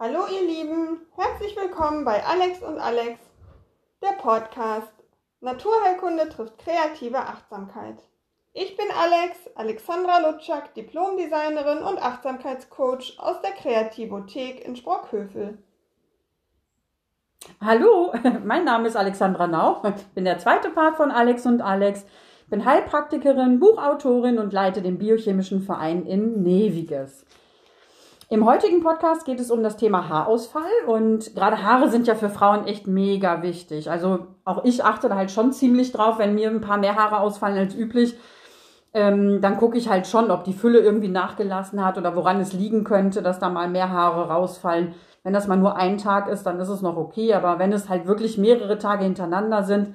Hallo ihr Lieben, herzlich willkommen bei Alex und Alex, der Podcast Naturheilkunde trifft kreative Achtsamkeit. Ich bin Alex, Alexandra Lutschak, Diplomdesignerin und Achtsamkeitscoach aus der Kreativothek in Sprockhövel. Hallo, mein Name ist Alexandra Nauch, ich bin der zweite Part von Alex und Alex, bin Heilpraktikerin, Buchautorin und leite den biochemischen Verein in Neviges. Im heutigen Podcast geht es um das Thema Haarausfall und gerade Haare sind ja für Frauen echt mega wichtig. Also auch ich achte da halt schon ziemlich drauf, wenn mir ein paar mehr Haare ausfallen als üblich, ähm, dann gucke ich halt schon, ob die Fülle irgendwie nachgelassen hat oder woran es liegen könnte, dass da mal mehr Haare rausfallen. Wenn das mal nur ein Tag ist, dann ist es noch okay, aber wenn es halt wirklich mehrere Tage hintereinander sind,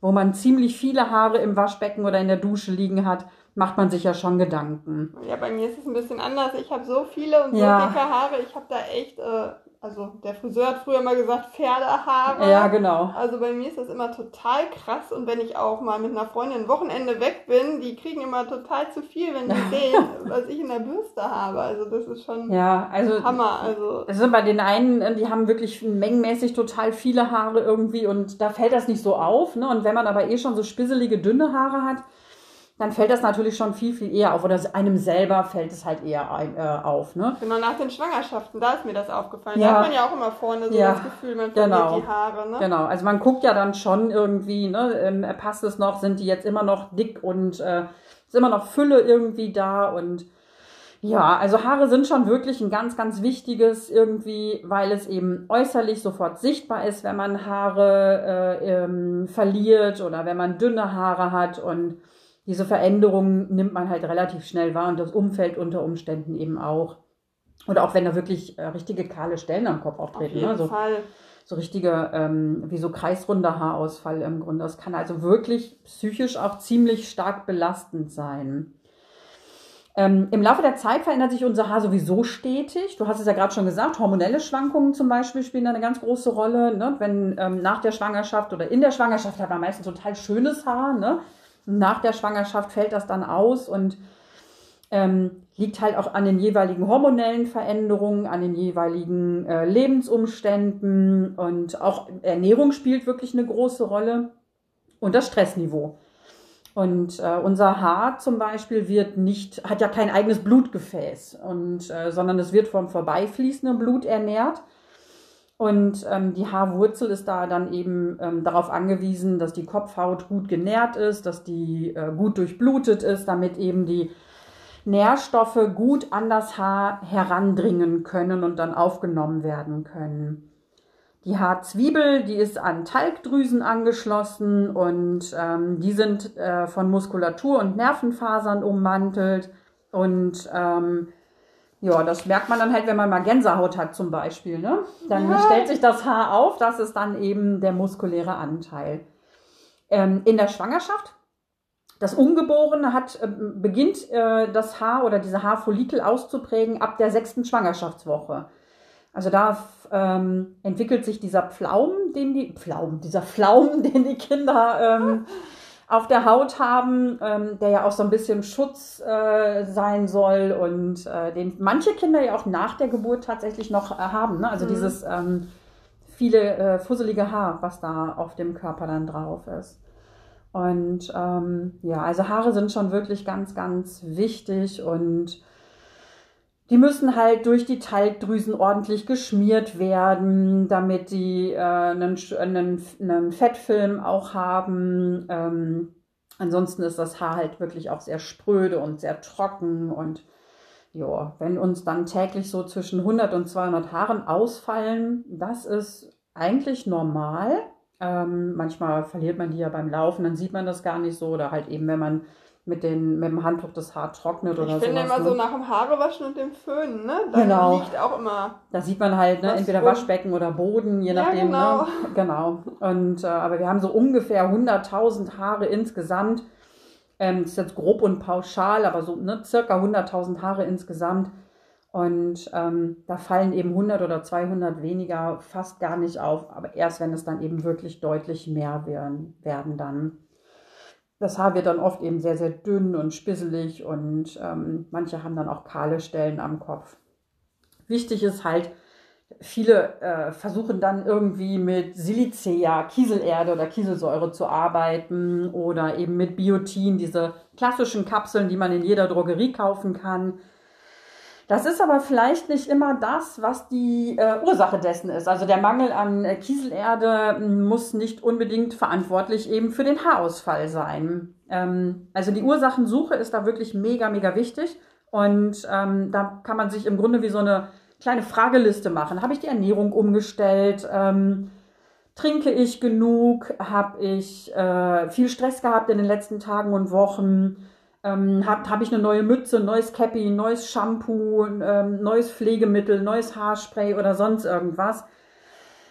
wo man ziemlich viele Haare im Waschbecken oder in der Dusche liegen hat, macht man sich ja schon Gedanken. Ja, bei mir ist es ein bisschen anders. Ich habe so viele und so ja. dicke Haare. Ich habe da echt, äh, also der Friseur hat früher mal gesagt, Pferdehaare. Ja, genau. Also bei mir ist das immer total krass. Und wenn ich auch mal mit einer Freundin ein Wochenende weg bin, die kriegen immer total zu viel, wenn die sehen, was ich in der Bürste habe. Also das ist schon ja, also, Hammer. Also es sind bei den einen, die haben wirklich mengenmäßig total viele Haare irgendwie und da fällt das nicht so auf. Ne? Und wenn man aber eh schon so spisselige, dünne Haare hat, dann fällt das natürlich schon viel, viel eher auf. Oder einem selber fällt es halt eher ein, äh, auf. Ne? Genau, nach den Schwangerschaften, da ist mir das aufgefallen. Ja. Da hat man ja auch immer vorne so ja. das Gefühl, man verliert genau. die Haare. Ne? Genau, also man guckt ja dann schon irgendwie, ne, ähm, passt es noch, sind die jetzt immer noch dick und äh, ist immer noch Fülle irgendwie da und ja, also Haare sind schon wirklich ein ganz, ganz wichtiges irgendwie, weil es eben äußerlich sofort sichtbar ist, wenn man Haare äh, ähm, verliert oder wenn man dünne Haare hat und diese Veränderungen nimmt man halt relativ schnell wahr und das Umfeld unter Umständen eben auch. Oder auch wenn da wirklich äh, richtige kahle Stellen am Kopf auftreten. Auf jeden ne? so, Fall. so richtige, ähm, wie so kreisrunder Haarausfall im Grunde. Das kann also wirklich psychisch auch ziemlich stark belastend sein. Ähm, Im Laufe der Zeit verändert sich unser Haar sowieso stetig. Du hast es ja gerade schon gesagt, hormonelle Schwankungen zum Beispiel spielen da eine ganz große Rolle. Ne? Wenn ähm, nach der Schwangerschaft oder in der Schwangerschaft hat man meistens total schönes Haar. Ne? Nach der Schwangerschaft fällt das dann aus und ähm, liegt halt auch an den jeweiligen hormonellen Veränderungen, an den jeweiligen äh, Lebensumständen und auch Ernährung spielt wirklich eine große Rolle und das Stressniveau. Und äh, unser Haar zum Beispiel wird nicht, hat ja kein eigenes Blutgefäß, und, äh, sondern es wird vom vorbeifließenden Blut ernährt. Und ähm, die Haarwurzel ist da dann eben ähm, darauf angewiesen, dass die Kopfhaut gut genährt ist, dass die äh, gut durchblutet ist, damit eben die Nährstoffe gut an das Haar herandringen können und dann aufgenommen werden können. Die Haarzwiebel, die ist an Talgdrüsen angeschlossen und ähm, die sind äh, von Muskulatur und Nervenfasern ummantelt und ähm, ja, das merkt man dann halt, wenn man mal Gänsehaut hat zum Beispiel. Ne? Dann ja. stellt sich das Haar auf, das ist dann eben der muskuläre Anteil. Ähm, in der Schwangerschaft, das Ungeborene hat, äh, beginnt äh, das Haar oder diese Haarfollikel auszuprägen ab der sechsten Schwangerschaftswoche. Also da ähm, entwickelt sich dieser Pflaum, den die Pflaum, dieser Pflaum, den die Kinder ähm, auf der Haut haben, ähm, der ja auch so ein bisschen Schutz äh, sein soll und äh, den manche Kinder ja auch nach der Geburt tatsächlich noch äh, haben. Ne? Also mhm. dieses ähm, viele äh, fusselige Haar, was da auf dem Körper dann drauf ist. Und ähm, ja, also Haare sind schon wirklich ganz, ganz wichtig und die müssen halt durch die Talgdrüsen ordentlich geschmiert werden, damit die äh, einen, einen, einen Fettfilm auch haben. Ähm, ansonsten ist das Haar halt wirklich auch sehr spröde und sehr trocken. Und ja, wenn uns dann täglich so zwischen 100 und 200 Haaren ausfallen, das ist eigentlich normal. Ähm, manchmal verliert man die ja beim Laufen, dann sieht man das gar nicht so. Oder halt eben, wenn man mit, den, mit dem Handtuch das Haar trocknet oder so. Ich finde immer ne? so nach dem Haarewaschen und dem Föhnen, ne? Da genau. liegt auch immer. Da sieht man halt, ne, entweder rum. Waschbecken oder Boden, je nachdem. Ja, genau. Ne? genau. Und, äh, aber wir haben so ungefähr 100.000 Haare insgesamt. Ähm, das ist jetzt grob und pauschal, aber so ne, circa 100.000 Haare insgesamt. Und ähm, da fallen eben 100 oder 200 weniger fast gar nicht auf, aber erst wenn es dann eben wirklich deutlich mehr werden, werden dann. Das Haar wird dann oft eben sehr, sehr dünn und spisselig und ähm, manche haben dann auch kahle Stellen am Kopf. Wichtig ist halt, viele äh, versuchen dann irgendwie mit Silicea, Kieselerde oder Kieselsäure zu arbeiten oder eben mit Biotin, diese klassischen Kapseln, die man in jeder Drogerie kaufen kann. Das ist aber vielleicht nicht immer das, was die äh, Ursache dessen ist. Also der Mangel an äh, Kieselerde hm, muss nicht unbedingt verantwortlich eben für den Haarausfall sein. Ähm, also die Ursachensuche ist da wirklich mega, mega wichtig. Und ähm, da kann man sich im Grunde wie so eine kleine Frageliste machen. Habe ich die Ernährung umgestellt? Ähm, trinke ich genug? Habe ich äh, viel Stress gehabt in den letzten Tagen und Wochen? Ähm, Habe hab ich eine neue Mütze, neues Cappy, neues Shampoo, ähm, neues Pflegemittel, neues Haarspray oder sonst irgendwas?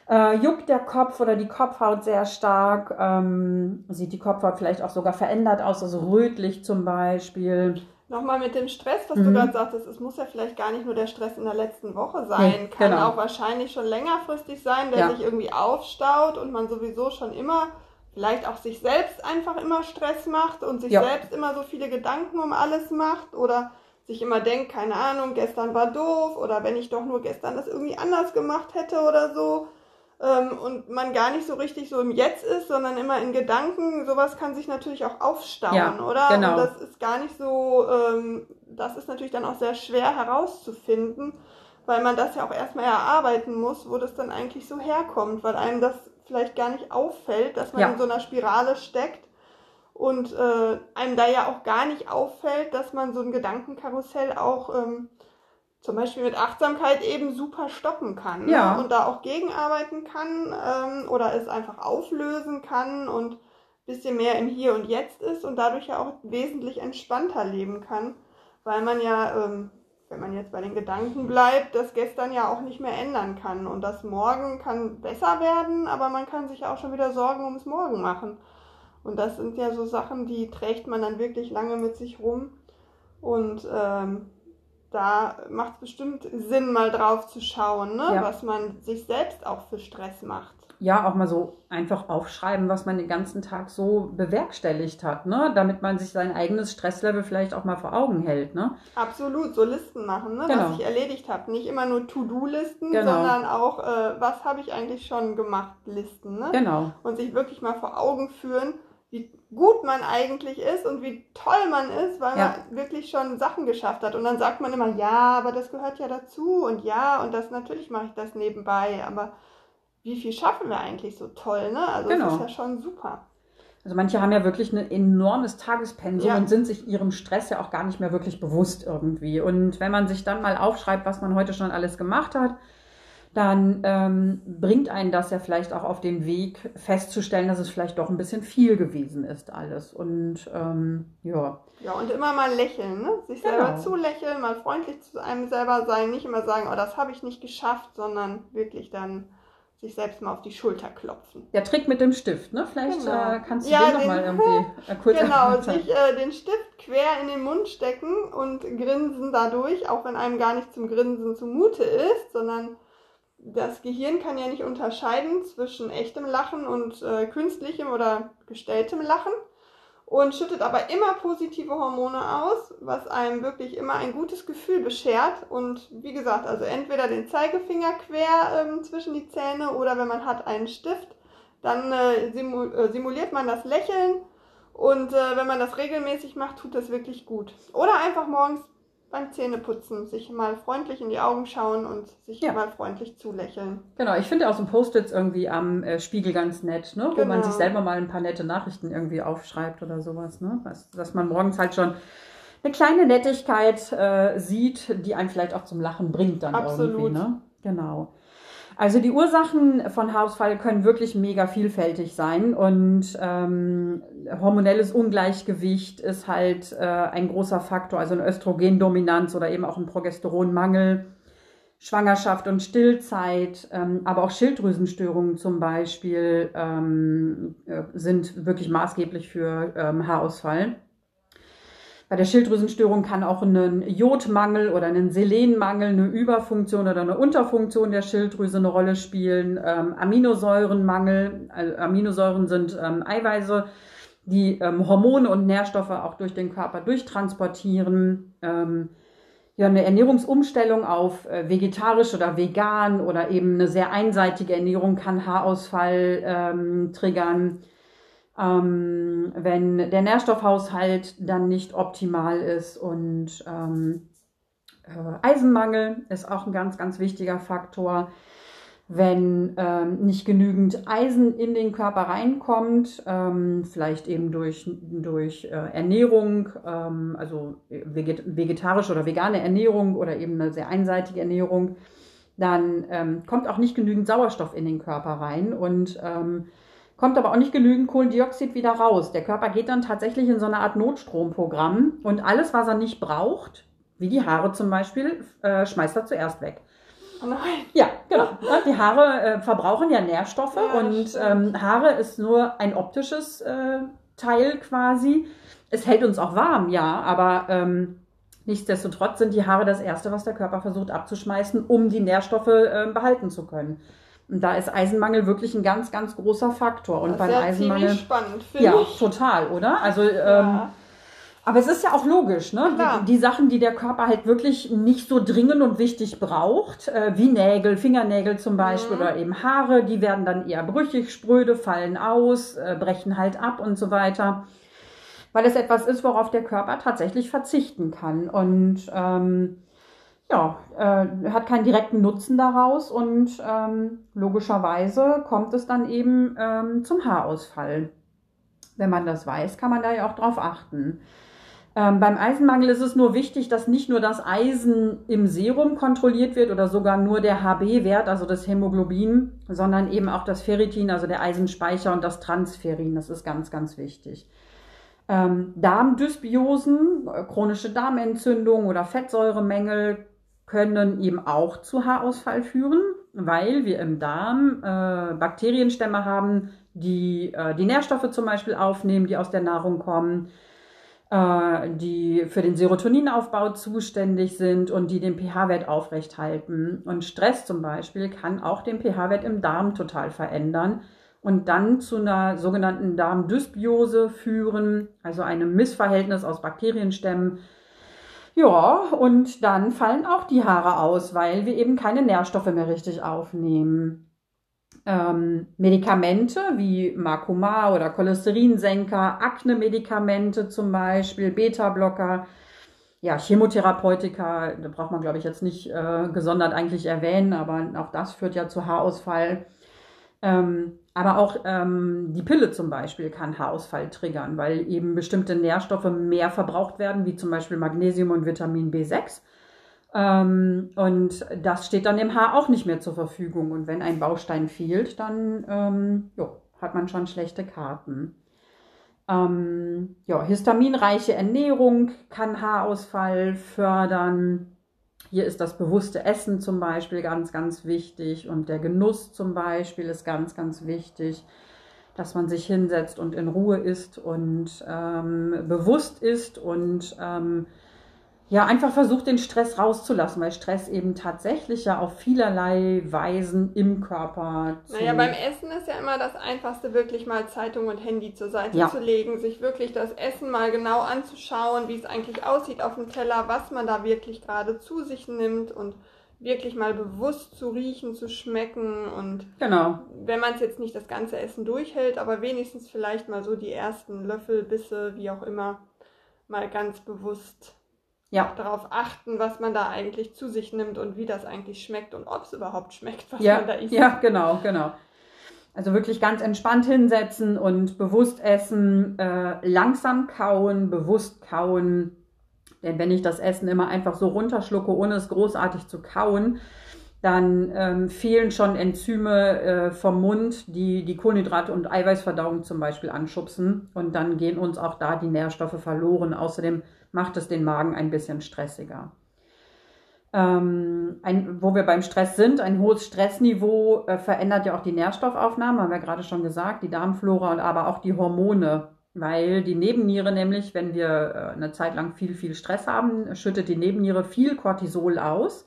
Äh, juckt der Kopf oder die Kopfhaut sehr stark? Ähm, sieht die Kopfhaut vielleicht auch sogar verändert aus, also rötlich zum Beispiel? Nochmal mit dem Stress, was mhm. du gerade sagtest, es muss ja vielleicht gar nicht nur der Stress in der letzten Woche sein, nee, kann genau. auch wahrscheinlich schon längerfristig sein, der ja. sich irgendwie aufstaut und man sowieso schon immer vielleicht auch sich selbst einfach immer Stress macht und sich ja. selbst immer so viele Gedanken um alles macht oder sich immer denkt, keine Ahnung, gestern war doof oder wenn ich doch nur gestern das irgendwie anders gemacht hätte oder so ähm, und man gar nicht so richtig so im Jetzt ist, sondern immer in Gedanken, sowas kann sich natürlich auch aufstauen, ja, oder? Genau. Und das ist gar nicht so, ähm, das ist natürlich dann auch sehr schwer herauszufinden, weil man das ja auch erstmal erarbeiten muss, wo das dann eigentlich so herkommt, weil einem das vielleicht gar nicht auffällt, dass man ja. in so einer Spirale steckt und äh, einem da ja auch gar nicht auffällt, dass man so ein Gedankenkarussell auch ähm, zum Beispiel mit Achtsamkeit eben super stoppen kann ne? ja. Ne? und da auch gegenarbeiten kann ähm, oder es einfach auflösen kann und bisschen mehr im Hier und Jetzt ist und dadurch ja auch wesentlich entspannter leben kann, weil man ja ähm, wenn man jetzt bei den Gedanken bleibt, das gestern ja auch nicht mehr ändern kann. Und das Morgen kann besser werden, aber man kann sich auch schon wieder Sorgen ums Morgen machen. Und das sind ja so Sachen, die trägt man dann wirklich lange mit sich rum. Und ähm, da macht es bestimmt Sinn, mal drauf zu schauen, ne? Ja. was man sich selbst auch für Stress macht ja auch mal so einfach aufschreiben, was man den ganzen Tag so bewerkstelligt hat, ne? damit man sich sein eigenes Stresslevel vielleicht auch mal vor Augen hält. Ne? Absolut, so Listen machen, ne? Genau. was ich erledigt habe. Nicht immer nur To-Do-Listen, genau. sondern auch, äh, was habe ich eigentlich schon gemacht, Listen. Ne? Genau. Und sich wirklich mal vor Augen führen, wie gut man eigentlich ist und wie toll man ist, weil ja. man wirklich schon Sachen geschafft hat. Und dann sagt man immer, ja, aber das gehört ja dazu und ja, und das natürlich mache ich das nebenbei, aber wie viel schaffen wir eigentlich so toll, ne? Also genau. das ist ja schon super. Also manche haben ja wirklich ein enormes Tagespensum ja. und sind sich ihrem Stress ja auch gar nicht mehr wirklich bewusst irgendwie. Und wenn man sich dann mal aufschreibt, was man heute schon alles gemacht hat, dann ähm, bringt einen das ja vielleicht auch auf den Weg festzustellen, dass es vielleicht doch ein bisschen viel gewesen ist alles. Und ähm, ja. Ja, und immer mal lächeln, ne? sich genau. selber zulächeln, mal freundlich zu einem selber sein, nicht immer sagen, oh, das habe ich nicht geschafft, sondern wirklich dann sich selbst mal auf die Schulter klopfen. Der Trick mit dem Stift, ne? Vielleicht genau. äh, kannst du ja, den nochmal irgendwie äh, kurz Genau, sich äh, den Stift quer in den Mund stecken und grinsen dadurch, auch wenn einem gar nicht zum Grinsen zumute ist, sondern das Gehirn kann ja nicht unterscheiden zwischen echtem Lachen und äh, künstlichem oder gestelltem Lachen und schüttet aber immer positive Hormone aus, was einem wirklich immer ein gutes Gefühl beschert. Und wie gesagt, also entweder den Zeigefinger quer ähm, zwischen die Zähne oder wenn man hat einen Stift, dann äh, simul äh, simuliert man das Lächeln und äh, wenn man das regelmäßig macht, tut das wirklich gut. Oder einfach morgens beim Zähneputzen sich mal freundlich in die Augen schauen und sich ja. mal freundlich zulächeln. Genau, ich finde auch so Post-its irgendwie am äh, Spiegel ganz nett, ne? wo genau. man sich selber mal ein paar nette Nachrichten irgendwie aufschreibt oder sowas. Ne? Was, dass man morgens halt schon eine kleine Nettigkeit äh, sieht, die einen vielleicht auch zum Lachen bringt dann Absolut. irgendwie. Ne? Genau. Also die Ursachen von Haarausfall können wirklich mega vielfältig sein und ähm, hormonelles Ungleichgewicht ist halt äh, ein großer Faktor, also eine Östrogendominanz oder eben auch ein Progesteronmangel. Schwangerschaft und Stillzeit, ähm, aber auch Schilddrüsenstörungen zum Beispiel ähm, äh, sind wirklich maßgeblich für ähm, Haarausfall. Bei der Schilddrüsenstörung kann auch ein Jodmangel oder ein Selenmangel, eine Überfunktion oder eine Unterfunktion der Schilddrüse eine Rolle spielen. Ähm, Aminosäurenmangel, also Aminosäuren sind ähm, Eiweiße, die ähm, Hormone und Nährstoffe auch durch den Körper durchtransportieren. Ähm, ja, eine Ernährungsumstellung auf äh, vegetarisch oder vegan oder eben eine sehr einseitige Ernährung kann Haarausfall ähm, triggern. Ähm, wenn der Nährstoffhaushalt dann nicht optimal ist und ähm, äh, Eisenmangel ist auch ein ganz, ganz wichtiger Faktor wenn ähm, nicht genügend Eisen in den Körper reinkommt, ähm, vielleicht eben durch, durch äh, Ernährung, ähm, also veget vegetarische oder vegane Ernährung oder eben eine sehr einseitige Ernährung, dann ähm, kommt auch nicht genügend Sauerstoff in den Körper rein und kommt aber auch nicht genügend Kohlendioxid wieder raus. Der Körper geht dann tatsächlich in so eine Art Notstromprogramm und alles, was er nicht braucht, wie die Haare zum Beispiel, äh, schmeißt er zuerst weg. Oh nein. Ja, genau. Die Haare äh, verbrauchen ja Nährstoffe ja, und ähm, Haare ist nur ein optisches äh, Teil quasi. Es hält uns auch warm, ja, aber ähm, nichtsdestotrotz sind die Haare das Erste, was der Körper versucht abzuschmeißen, um die Nährstoffe äh, behalten zu können. Und da ist Eisenmangel wirklich ein ganz, ganz großer Faktor. Und das beim ist ja Eisenmangel. spannend, ja, ich. total, oder? Also ähm, Ja. aber es ist ja auch logisch, ne? Die, die Sachen, die der Körper halt wirklich nicht so dringend und wichtig braucht, äh, wie Nägel, Fingernägel zum Beispiel Mhm. oder eben Haare, die werden dann eher brüchig, spröde, fallen aus, äh, brechen halt ab und so weiter. Weil es etwas ist, worauf der Körper tatsächlich verzichten kann. Und ähm, ja, äh, hat keinen direkten Nutzen daraus und ähm, logischerweise kommt es dann eben ähm, zum Haarausfall. Wenn man das weiß, kann man da ja auch drauf achten. Ähm, beim Eisenmangel ist es nur wichtig, dass nicht nur das Eisen im Serum kontrolliert wird oder sogar nur der HB-Wert, also das Hämoglobin, sondern eben auch das Ferritin, also der Eisenspeicher und das Transferin. Das ist ganz, ganz wichtig. Ähm, Darmdysbiosen, äh, chronische Darmentzündung oder Fettsäuremängel können eben auch zu Haarausfall führen, weil wir im Darm äh, Bakterienstämme haben, die äh, die Nährstoffe zum Beispiel aufnehmen, die aus der Nahrung kommen, äh, die für den Serotoninaufbau zuständig sind und die den pH-Wert aufrechthalten. Und Stress zum Beispiel kann auch den pH-Wert im Darm total verändern und dann zu einer sogenannten Darmdysbiose führen, also einem Missverhältnis aus Bakterienstämmen. Ja, und dann fallen auch die Haare aus, weil wir eben keine Nährstoffe mehr richtig aufnehmen. Ähm, Medikamente wie Makoma oder Cholesterinsenker, Akne-Medikamente zum Beispiel, Beta-Blocker, ja, Chemotherapeutika, da braucht man, glaube ich, jetzt nicht äh, gesondert eigentlich erwähnen, aber auch das führt ja zu Haarausfall. Ähm, aber auch ähm, die Pille zum Beispiel kann Haarausfall triggern, weil eben bestimmte Nährstoffe mehr verbraucht werden, wie zum Beispiel Magnesium und Vitamin B6. Ähm, und das steht dann dem Haar auch nicht mehr zur Verfügung. Und wenn ein Baustein fehlt, dann ähm, jo, hat man schon schlechte Karten. Ähm, ja, histaminreiche Ernährung kann Haarausfall fördern. Hier ist das bewusste Essen zum Beispiel ganz, ganz wichtig und der Genuss zum Beispiel ist ganz, ganz wichtig, dass man sich hinsetzt und in Ruhe isst und ähm, bewusst isst und ähm, ja, einfach versucht, den Stress rauszulassen, weil Stress eben tatsächlich ja auf vielerlei Weisen im Körper zu... Naja, beim Essen ist ja immer das Einfachste, wirklich mal Zeitung und Handy zur Seite Ja. zu legen, sich wirklich das Essen mal genau anzuschauen, wie es eigentlich aussieht auf dem Teller, was man da wirklich gerade zu sich nimmt und wirklich mal bewusst zu riechen, zu schmecken und Genau, wenn man es jetzt nicht das ganze Essen durchhält, aber wenigstens vielleicht mal so die ersten Löffel, Bisse, wie auch immer, mal ganz bewusst ja. darauf achten, was man da eigentlich zu sich nimmt und wie das eigentlich schmeckt und ob es überhaupt schmeckt, was Ja, man da isst. ja, genau, genau. Also wirklich ganz entspannt hinsetzen und bewusst essen, äh, langsam kauen, bewusst kauen. Denn wenn ich das Essen immer einfach so runterschlucke, ohne es großartig zu kauen, dann ähm, fehlen schon Enzyme äh, vom Mund, die die Kohlenhydrate und Eiweißverdauung zum Beispiel anschubsen. Und dann gehen uns auch da die Nährstoffe verloren. Außerdem macht es den Magen ein bisschen stressiger. Ähm, ein, wo wir beim Stress sind, ein hohes Stressniveau äh, verändert ja auch die Nährstoffaufnahme, haben wir gerade schon gesagt, die Darmflora und aber auch die Hormone, weil die Nebenniere nämlich, wenn wir äh, eine Zeit lang viel, viel Stress haben, schüttet die Nebenniere viel Cortisol aus.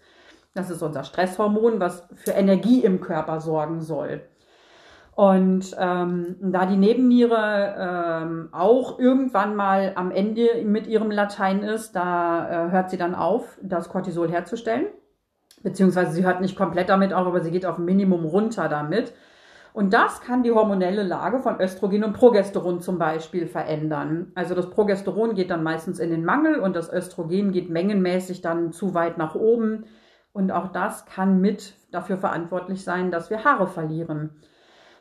Das ist unser Stresshormon, was für Energie im Körper sorgen soll. Und ähm, da die Nebenniere ähm, auch irgendwann mal am Ende mit ihrem Latein ist, da äh, hört sie dann auf, das Cortisol herzustellen. Beziehungsweise sie hört nicht komplett damit auf, aber sie geht auf Minimum runter damit. Und das kann die hormonelle Lage von Östrogen und Progesteron zum Beispiel verändern. Also das Progesteron geht dann meistens in den Mangel und das Östrogen geht mengenmäßig dann zu weit nach oben. Und auch das kann mit dafür verantwortlich sein, dass wir Haare verlieren.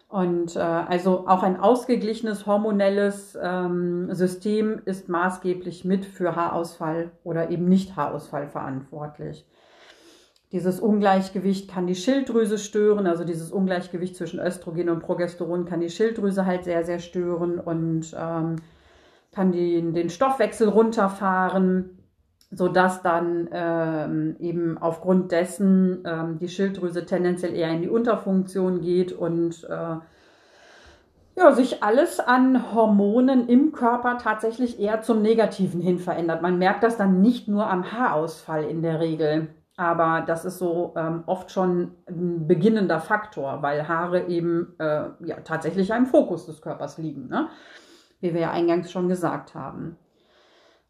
Und äh, also auch ein ausgeglichenes hormonelles ähm, System ist maßgeblich mit für Haarausfall oder eben nicht Haarausfall verantwortlich. Dieses Ungleichgewicht kann die Schilddrüse stören, also dieses Ungleichgewicht zwischen Östrogen und Progesteron kann die Schilddrüse halt sehr, sehr stören und ähm, kann die, den Stoffwechsel runterfahren, sodass dann ähm, eben aufgrund dessen ähm, die Schilddrüse tendenziell eher in die Unterfunktion geht und äh, ja, sich alles an Hormonen im Körper tatsächlich eher zum Negativen hin verändert. Man merkt das dann nicht nur am Haarausfall in der Regel. Aber das ist so ähm, oft schon ein beginnender Faktor, weil Haare eben äh, ja, tatsächlich im Fokus des Körpers liegen, ne? wie wir ja eingangs schon gesagt haben.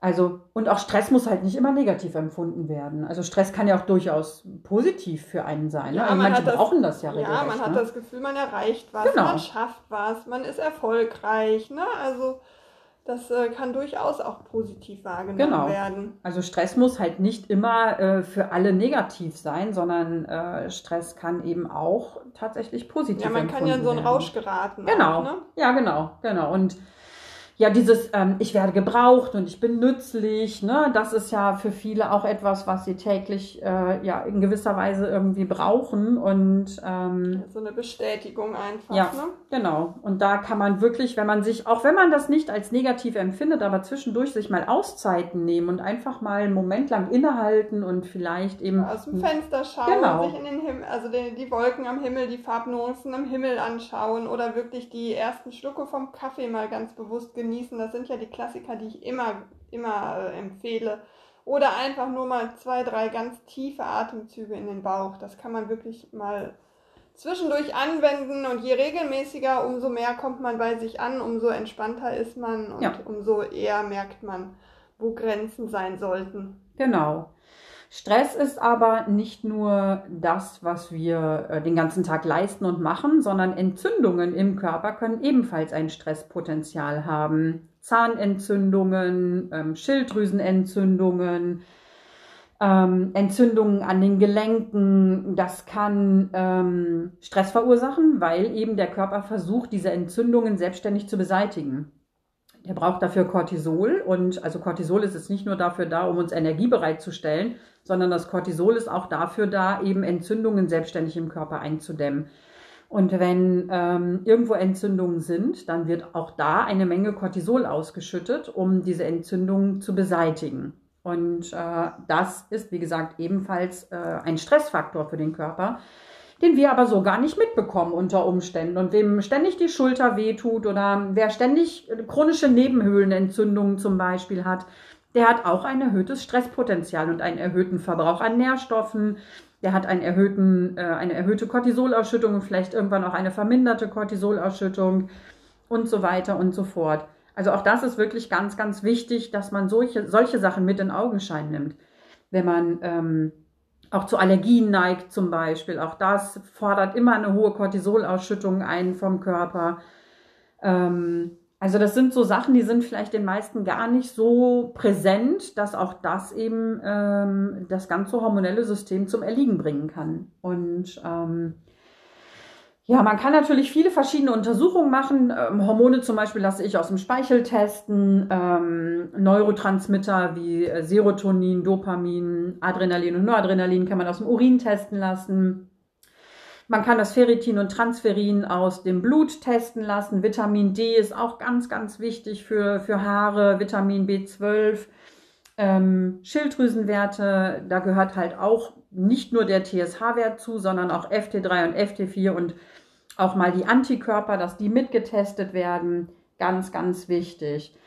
Also, und auch Stress muss halt nicht immer negativ empfunden werden. Also Stress kann ja auch durchaus positiv für einen sein. Ne? Ja, also manche das, brauchen das ja regelrecht. Ja, man hat ne? das Gefühl, man erreicht was, Genau. man schafft was, man ist erfolgreich. Ne? Also das äh, kann durchaus auch positiv wahrgenommen Genau. werden. Also Stress muss halt nicht immer äh, für alle negativ sein, sondern äh, Stress kann eben auch tatsächlich positiv Ja, man kann ja in so einen. Rausch geraten. Genau. Auch, ne? Ja, genau, genau. Und ja, dieses, ähm, ich werde gebraucht und ich bin nützlich, ne, das ist ja für viele auch etwas, was sie täglich äh, ja in gewisser Weise irgendwie brauchen. Und ähm, So eine Bestätigung einfach. Ja. Ne? Genau. Und da kann man wirklich, wenn man sich, auch wenn man das nicht als negativ empfindet, aber zwischendurch sich mal Auszeiten nehmen und einfach mal einen Moment lang innehalten und vielleicht eben. Aus dem Fenster schauen, Genau. sich in den Himmel, also die, die Wolken am Himmel, die Farbnuancen am Himmel anschauen oder wirklich die ersten Schlucke vom Kaffee mal ganz bewusst genießen. Das sind ja die Klassiker, die ich immer, immer äh, empfehle. Oder einfach nur mal zwei, drei ganz tiefe Atemzüge in den Bauch. Das kann man wirklich mal zwischendurch anwenden und je regelmäßiger, umso mehr kommt man bei sich an, umso entspannter ist man und Ja. umso eher merkt man, wo Grenzen sein sollten. Genau. Stress ist aber nicht nur das, was wir äh, den ganzen Tag leisten und machen, sondern Entzündungen im Körper können ebenfalls ein Stresspotenzial haben. Zahnentzündungen, ähm, Schilddrüsenentzündungen, ähm, Entzündungen an den Gelenken. Das kann ähm, Stress verursachen, weil eben der Körper versucht, diese Entzündungen selbstständig zu beseitigen. Der braucht dafür Cortisol und also Cortisol ist jetzt nicht nur dafür da, um uns Energie bereitzustellen, sondern das Cortisol ist auch dafür da, eben Entzündungen selbstständig im Körper einzudämmen. Und wenn ähm, irgendwo Entzündungen sind, dann wird auch da eine Menge Cortisol ausgeschüttet, um diese Entzündungen zu beseitigen. Und äh, das ist, wie gesagt, ebenfalls äh, ein Stressfaktor für den Körper, den wir aber so gar nicht mitbekommen unter Umständen. Und wem ständig die Schulter wehtut oder wer ständig chronische Nebenhöhlenentzündungen zum Beispiel hat, der hat auch ein erhöhtes Stresspotenzial und einen erhöhten Verbrauch an Nährstoffen. Der hat einen erhöhten, äh, eine erhöhte Cortisolausschüttung und vielleicht irgendwann auch eine verminderte Cortisolausschüttung und so weiter und so fort. Also auch das ist wirklich ganz, ganz wichtig, dass man solche, solche Sachen mit in Augenschein nimmt. Wenn man ähm, auch zu Allergien neigt zum Beispiel, auch das fordert immer eine hohe Cortisolausschüttung ein vom Körper. Ähm, also das sind so Sachen, die sind vielleicht den meisten gar nicht so präsent, dass auch das eben ähm, das ganze hormonelle System zum Erliegen bringen kann. Und ähm, ja, man kann natürlich viele verschiedene Untersuchungen machen. Ähm, Hormone zum Beispiel lasse ich aus dem Speichel testen. Ähm, Neurotransmitter wie äh, Serotonin, Dopamin, Adrenalin und Noradrenalin kann man aus dem Urin testen lassen. Man kann das Ferritin und Transferin aus dem Blut testen lassen. Vitamin D ist auch ganz, ganz wichtig für, für Haare. Vitamin B12. Ähm, Schilddrüsenwerte, da gehört halt auch nicht nur der TSH-Wert zu, sondern auch FT3 und FT4 und auch mal die Antikörper, dass die mitgetestet werden. Ganz, ganz wichtig.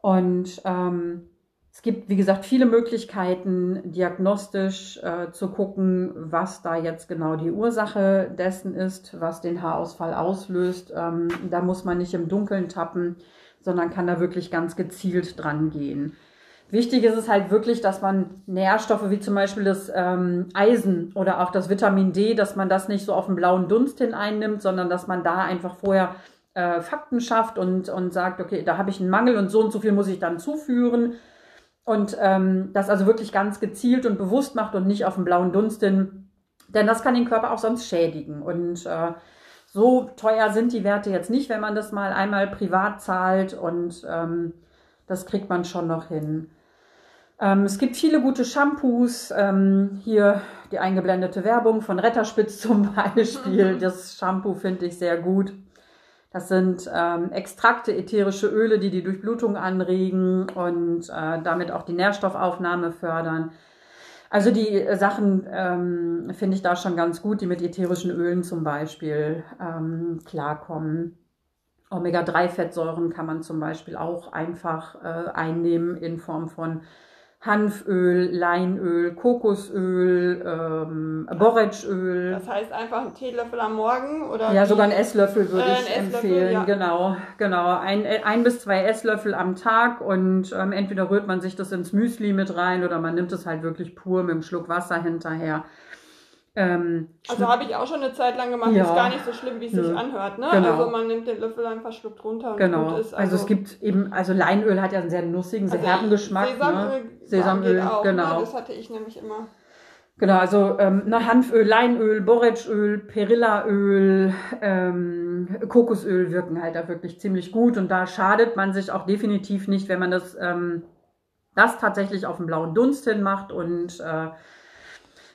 Und ähm, Es gibt, wie gesagt, viele Möglichkeiten, diagnostisch äh, zu gucken, was da jetzt genau die Ursache dessen ist, was den Haarausfall auslöst. Ähm, da muss man nicht im Dunkeln tappen, sondern kann da wirklich ganz gezielt dran gehen. Wichtig ist es halt wirklich, dass man Nährstoffe wie zum Beispiel das ähm, Eisen oder auch das Vitamin D, dass man das nicht so auf den blauen Dunst hin einnimmt, sondern dass man da einfach vorher äh, Fakten schafft und, und sagt, okay, da habe ich einen Mangel und so und so viel muss ich dann zuführen und ähm, das also wirklich ganz gezielt und bewusst macht und nicht auf den blauen Dunst hin, denn das kann den Körper auch sonst schädigen. Und äh, so teuer sind die Werte jetzt nicht, wenn man das mal einmal privat zahlt und ähm, das kriegt man schon noch hin. Ähm, es gibt viele gute Shampoos. Ähm, hier die eingeblendete Werbung von Retterspitz zum Beispiel. Das Shampoo finde ich sehr gut. Das sind ähm, Extrakte, ätherische Öle, die die Durchblutung anregen und äh, damit auch die Nährstoffaufnahme fördern. Also die Sachen ähm, finde ich da schon ganz gut, die mit ätherischen Ölen zum Beispiel ähm, klarkommen. Omega-3-Fettsäuren kann man zum Beispiel auch einfach äh, einnehmen in Form von Hanföl, Leinöl, Kokosöl, ähm, Borretschöl. Das heißt einfach ein Teelöffel am Morgen oder? Ja, sogar ein Esslöffel würde äh, ich empfehlen. Ja. Genau, genau. Ein, ein bis zwei Esslöffel am Tag und ähm, entweder rührt man sich das ins Müsli mit rein oder man nimmt es halt wirklich pur mit einem Schluck Wasser hinterher. Ähm, also habe ich auch schon eine Zeit lang gemacht. Ja, ist gar nicht so schlimm, wie es sich anhört. Ne? Genau. Also man nimmt den Löffel einfach schluckt runter und genau. gut ist. Also, also, es gibt eben, also Leinöl hat ja einen sehr nussigen, sehr also herben Geschmack. Sesamöl, ne? Sesamöl auch, ne? genau. Ne? Das hatte ich nämlich immer. Genau, also ähm, ne, Hanföl, Leinöl, Borretschöl, Perillaöl, ähm, Kokosöl wirken halt da wirklich ziemlich gut und da schadet man sich auch definitiv nicht, wenn man das, ähm, das tatsächlich auf den blauen Dunst hin macht und äh,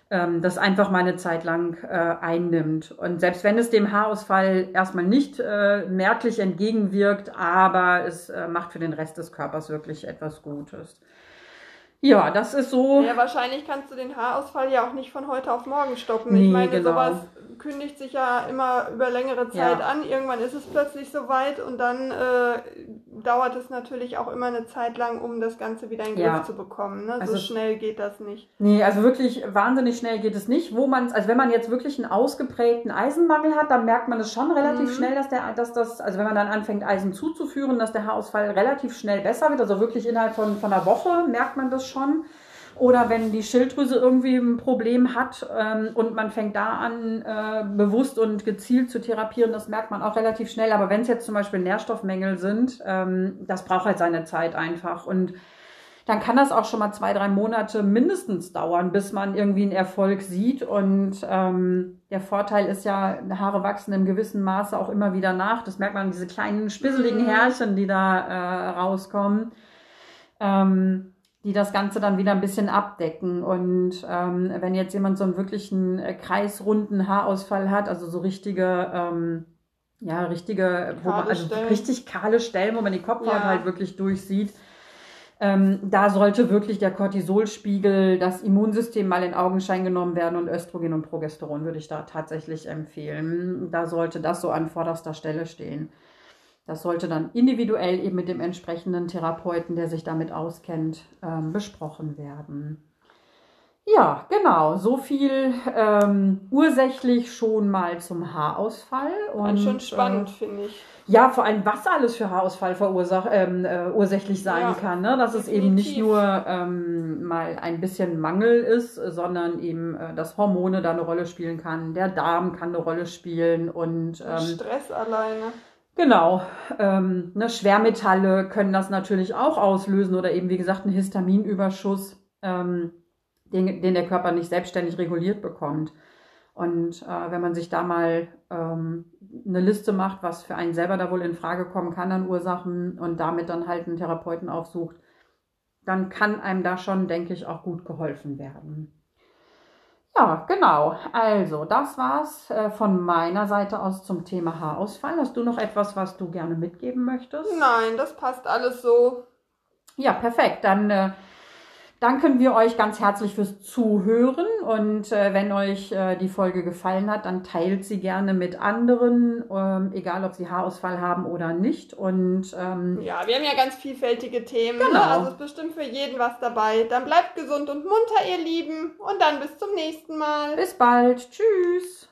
ähm, das einfach mal eine Zeit lang äh, einnimmt. Und selbst wenn es dem Haarausfall erstmal nicht äh, merklich entgegenwirkt, aber es äh, macht für den Rest des Körpers wirklich etwas Gutes. Ja, das ist so. Ja, wahrscheinlich kannst du den Haarausfall ja auch nicht von heute auf morgen stoppen. Nee, ich meine, genau. sowas kündigt sich ja immer über längere Zeit ja. an. Irgendwann ist es plötzlich soweit und dann äh, dauert es natürlich auch immer eine Zeit lang, um das Ganze wieder in den ja. Griff zu bekommen. Ne? Also so schnell geht das nicht. Nee, also wirklich wahnsinnig schnell geht es nicht. Wo man, also wenn man jetzt wirklich einen ausgeprägten Eisenmangel hat, dann merkt man es schon relativ mhm. schnell, dass der, dass das, also wenn man dann anfängt, Eisen zuzuführen, dass der Haarausfall relativ schnell besser wird. Also wirklich innerhalb von, von einer Woche merkt man das schon. Oder wenn die Schilddrüse irgendwie ein Problem hat ähm, und man fängt da an, äh, bewusst und gezielt zu therapieren, das merkt man auch relativ schnell. Aber wenn es jetzt zum Beispiel Nährstoffmängel sind, ähm, das braucht halt seine Zeit einfach. Und dann kann das auch schon mal zwei, drei Monate mindestens dauern, bis man irgendwie einen Erfolg sieht. Und ähm, der Vorteil ist ja, Haare wachsen im gewissen Maße auch immer wieder nach. Das merkt man, diese kleinen spisseligen mhm. Härchen, die da äh, rauskommen. Ähm, die das Ganze dann wieder ein bisschen abdecken. Und ähm, wenn jetzt jemand so einen wirklichen äh, kreisrunden Haarausfall hat, also so richtige, ähm, ja, richtige, wo man, also richtig kahle Stellen, wo man die Kopfhaut ja. halt wirklich durchsieht, ähm, da sollte wirklich der Cortisolspiegel, das Immunsystem mal in Augenschein genommen werden und Östrogen und Progesteron würde ich da tatsächlich empfehlen. Da sollte das so an vorderster Stelle stehen. Das sollte dann individuell eben mit dem entsprechenden Therapeuten, der sich damit auskennt, ähm, besprochen werden. Ja, genau. So viel ähm, ursächlich schon mal zum Haarausfall. Und schon spannend, äh, finde ich. Ja, vor allem, was alles für Haarausfall verursach, ähm, äh, ursächlich sein ja, kann. Ne? Dass definitiv. es eben nicht nur ähm, mal ein bisschen Mangel ist, sondern eben, äh, dass Hormone da eine Rolle spielen kann. Der Darm kann eine Rolle spielen und ähm, Stress alleine. Genau. Ähm, ne, Schwermetalle können das natürlich auch auslösen oder eben, wie gesagt, ein Histaminüberschuss, ähm, den, den der Körper nicht selbstständig reguliert bekommt. Und äh, wenn man sich da mal ähm, eine Liste macht, was für einen selber da wohl in Frage kommen kann an Ursachen und damit dann halt einen Therapeuten aufsucht, dann kann einem da schon, denke ich, auch gut geholfen werden. Ja, genau. Also, das war's äh, von meiner Seite aus zum Thema Haarausfall. Hast du noch etwas, was du gerne mitgeben möchtest? Nein, das passt alles so. Ja, perfekt. Dann äh, danken wir euch ganz herzlich fürs Zuhören und äh, wenn euch äh, die Folge gefallen hat, dann teilt sie gerne mit anderen, ähm, egal ob sie Haarausfall haben oder nicht. Und ähm, Ja, wir haben ja ganz vielfältige Themen. Genau. Ne? Also ist bestimmt für jeden was dabei. Dann bleibt gesund und munter, ihr Lieben. Und dann bis zum nächsten Mal. bis bald. Tschüss.